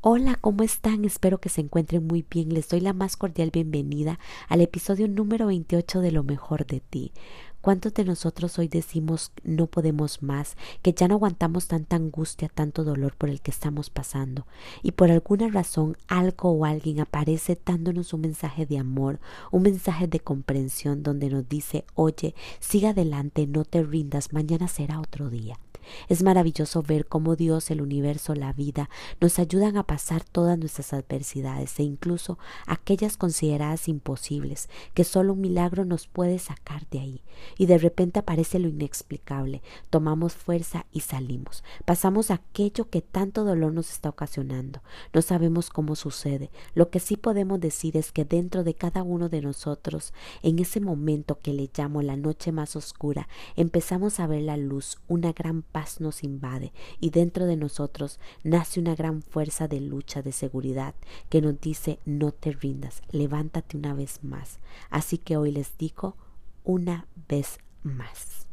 Hola, ¿cómo están? Espero que se encuentren muy bien. Les doy la más cordial bienvenida al episodio número 28 de Lo mejor de ti. ¿Cuántos de nosotros hoy decimos no podemos más, que ya no aguantamos tanta angustia, tanto dolor por el que estamos pasando? Y por alguna razón algo o alguien aparece dándonos un mensaje de amor, un mensaje de comprensión donde nos dice, oye, siga adelante, no te rindas, mañana será otro día. Es maravilloso ver cómo Dios, el universo, la vida nos ayudan a pasar todas nuestras adversidades e incluso aquellas consideradas imposibles, que solo un milagro nos puede sacar de ahí. Y de repente aparece lo inexplicable, tomamos fuerza y salimos. Pasamos aquello que tanto dolor nos está ocasionando. No sabemos cómo sucede. Lo que sí podemos decir es que dentro de cada uno de nosotros, en ese momento que le llamo la noche más oscura, empezamos a ver la luz, una gran paz nos invade y dentro de nosotros nace una gran fuerza de lucha, de seguridad, que nos dice no te rindas, levántate una vez más. Así que hoy les digo una vez más.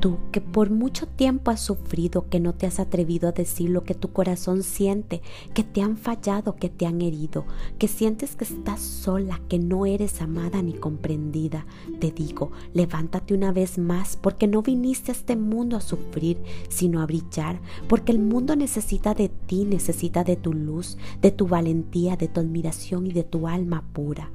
Tú que por mucho tiempo has sufrido, que no te has atrevido a decir lo que tu corazón siente, que te han fallado, que te han herido, que sientes que estás sola, que no eres amada ni comprendida, te digo, levántate una vez más porque no viniste a este mundo a sufrir, sino a brillar, porque el mundo necesita de ti, necesita de tu luz, de tu valentía, de tu admiración y de tu alma pura.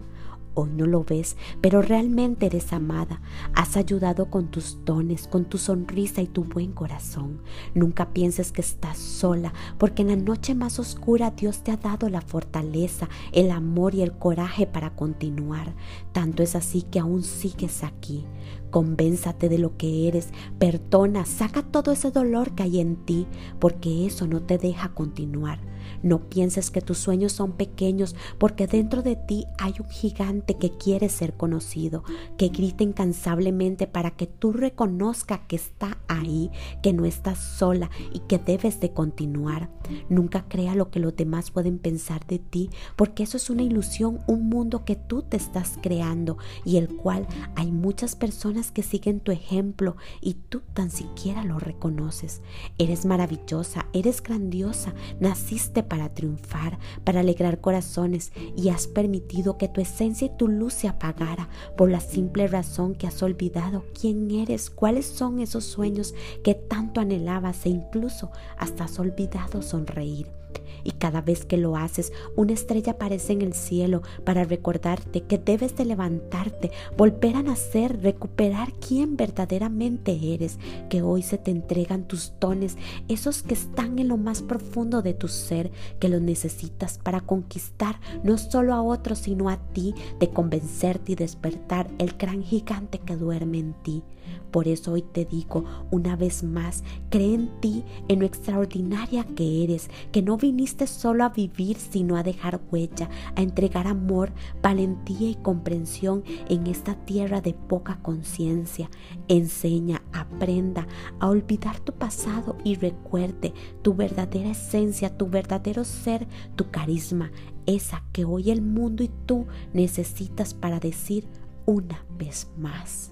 Hoy no lo ves, pero realmente eres amada. Has ayudado con tus dones, con tu sonrisa y tu buen corazón. Nunca pienses que estás sola, porque en la noche más oscura Dios te ha dado la fortaleza, el amor y el coraje para continuar. Tanto es así que aún sigues aquí. Convénzate de lo que eres, perdona, saca todo ese dolor que hay en ti, porque eso no te deja continuar. No pienses que tus sueños son pequeños, porque dentro de ti hay un gigante que quiere ser conocido, que grita incansablemente para que tú reconozca que está ahí, que no estás sola y que debes de continuar. Nunca crea lo que los demás pueden pensar de ti, porque eso es una ilusión, un mundo que tú te estás creando y el cual hay muchas personas que siguen tu ejemplo y tú tan siquiera lo reconoces. Eres maravillosa, eres grandiosa, para triunfar, para alegrar corazones y has permitido que tu esencia y tu luz se apagara por la simple razón que has olvidado quién eres, cuáles son esos sueños que tanto anhelabas e incluso hasta has olvidado sonreír y cada vez que lo haces, una estrella aparece en el cielo para recordarte que debes de levantarte, volver a nacer, recuperar quién verdaderamente eres, que hoy se te entregan tus dones, esos que están en lo más profundo de tu ser, que los necesitas para conquistar no solo a otros, sino a ti, de convencerte y despertar el gran gigante que duerme en ti. Por eso hoy te digo una vez más, cree en ti, en lo extraordinaria que eres, que no viniste solo a vivir, sino a dejar huella, a entregar amor, valentía y comprensión en esta tierra de poca conciencia. Enseña, aprenda a olvidar tu pasado y recuerde tu verdadera esencia, tu verdadero ser, tu carisma, esa que hoy el mundo y tú necesitas para decir una vez más.